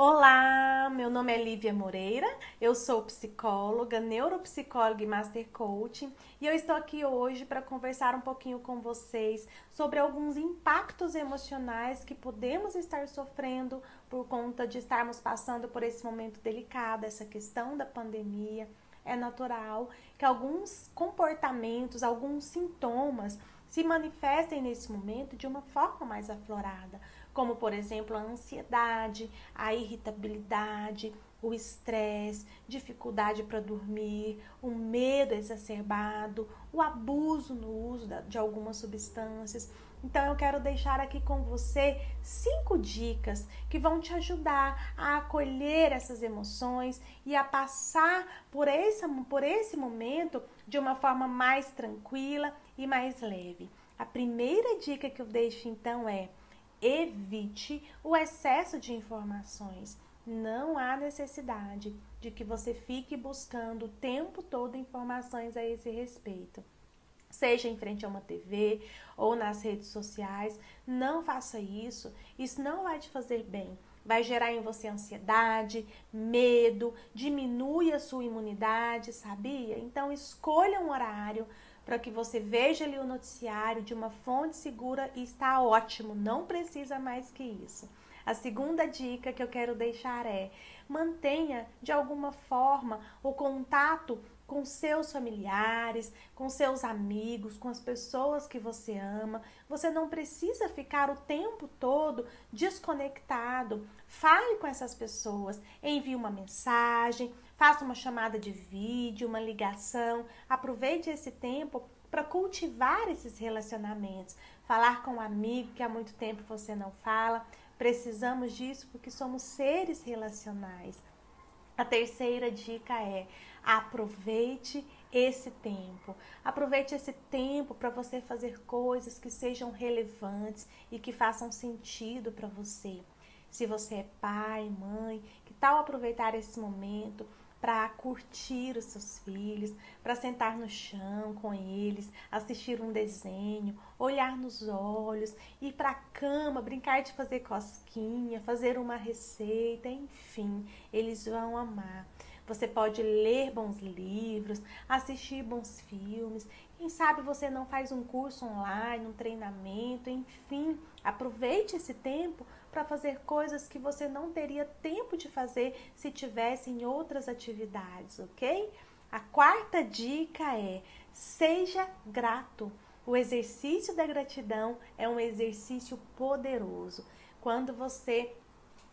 Olá, meu nome é Lívia Moreira, eu sou psicóloga, neuropsicóloga e master coaching e eu estou aqui hoje para conversar um pouquinho com vocês sobre alguns impactos emocionais que podemos estar sofrendo por conta de estarmos passando por esse momento delicado, essa questão da pandemia. É natural que alguns comportamentos, alguns sintomas se manifestem nesse momento de uma forma mais aflorada como por exemplo a ansiedade, a irritabilidade, o estresse, dificuldade para dormir, o medo exacerbado, o abuso no uso de algumas substâncias. Então eu quero deixar aqui com você cinco dicas que vão te ajudar a acolher essas emoções e a passar por esse, por esse momento de uma forma mais tranquila e mais leve. A primeira dica que eu deixo então é evite o excesso de informações. Não há necessidade de que você fique buscando o tempo todo informações a esse respeito. Seja em frente a uma TV ou nas redes sociais, não faça isso. Isso não vai te fazer bem. Vai gerar em você ansiedade, medo, diminui a sua imunidade, sabia? Então escolha um horário para que você veja ali o noticiário de uma fonte segura e está ótimo, não precisa mais que isso. A segunda dica que eu quero deixar é: mantenha de alguma forma o contato com seus familiares, com seus amigos, com as pessoas que você ama. Você não precisa ficar o tempo todo desconectado. Fale com essas pessoas, envie uma mensagem, faça uma chamada de vídeo, uma ligação. Aproveite esse tempo para cultivar esses relacionamentos, falar com um amigo que há muito tempo você não fala. Precisamos disso porque somos seres relacionais. A terceira dica é: aproveite esse tempo. Aproveite esse tempo para você fazer coisas que sejam relevantes e que façam sentido para você. Se você é pai, mãe, que tal aproveitar esse momento para curtir os seus filhos, para sentar no chão com eles, assistir um desenho, olhar nos olhos, ir para a cama, brincar de fazer cosquinha, fazer uma receita, enfim, eles vão amar. Você pode ler bons livros, assistir bons filmes. Quem sabe você não faz um curso online, um treinamento, enfim, aproveite esse tempo para fazer coisas que você não teria tempo de fazer se tivesse em outras atividades, ok? A quarta dica é: seja grato. O exercício da gratidão é um exercício poderoso. Quando você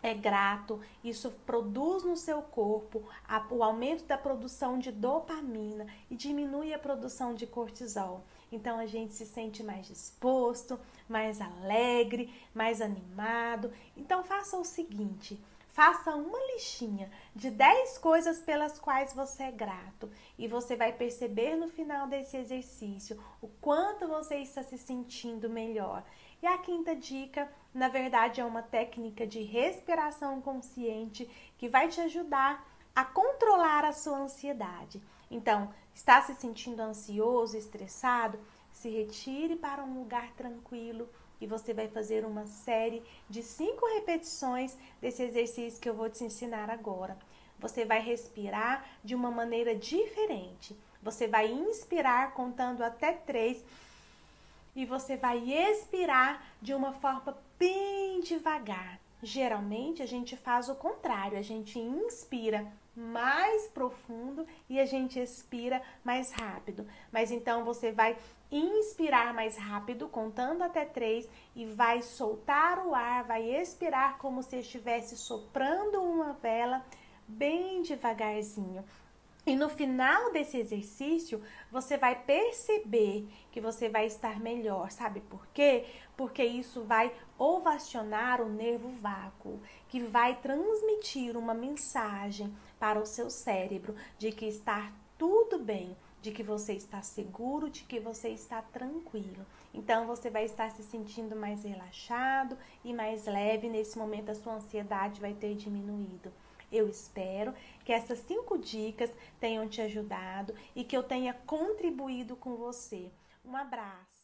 é grato, isso produz no seu corpo o aumento da produção de dopamina e diminui a produção de cortisol. Então a gente se sente mais disposto, mais alegre, mais animado. Então faça o seguinte: Faça uma listinha de 10 coisas pelas quais você é grato e você vai perceber no final desse exercício o quanto você está se sentindo melhor. E a quinta dica, na verdade, é uma técnica de respiração consciente que vai te ajudar a controlar a sua ansiedade. Então, está se sentindo ansioso, estressado? Se retire para um lugar tranquilo e você vai fazer uma série de cinco repetições desse exercício que eu vou te ensinar agora. Você vai respirar de uma maneira diferente. Você vai inspirar contando até três e você vai expirar de uma forma bem devagar. Geralmente a gente faz o contrário, a gente inspira mais profundo e a gente expira mais rápido. Mas então você vai inspirar mais rápido, contando até três, e vai soltar o ar, vai expirar como se estivesse soprando uma vela bem devagarzinho. E no final desse exercício, você vai perceber que você vai estar melhor. Sabe por quê? Porque isso vai ovacionar o nervo vácuo, que vai transmitir uma mensagem para o seu cérebro de que está tudo bem, de que você está seguro, de que você está tranquilo. Então você vai estar se sentindo mais relaxado e mais leve. Nesse momento, a sua ansiedade vai ter diminuído. Eu espero que essas cinco dicas tenham te ajudado e que eu tenha contribuído com você. Um abraço.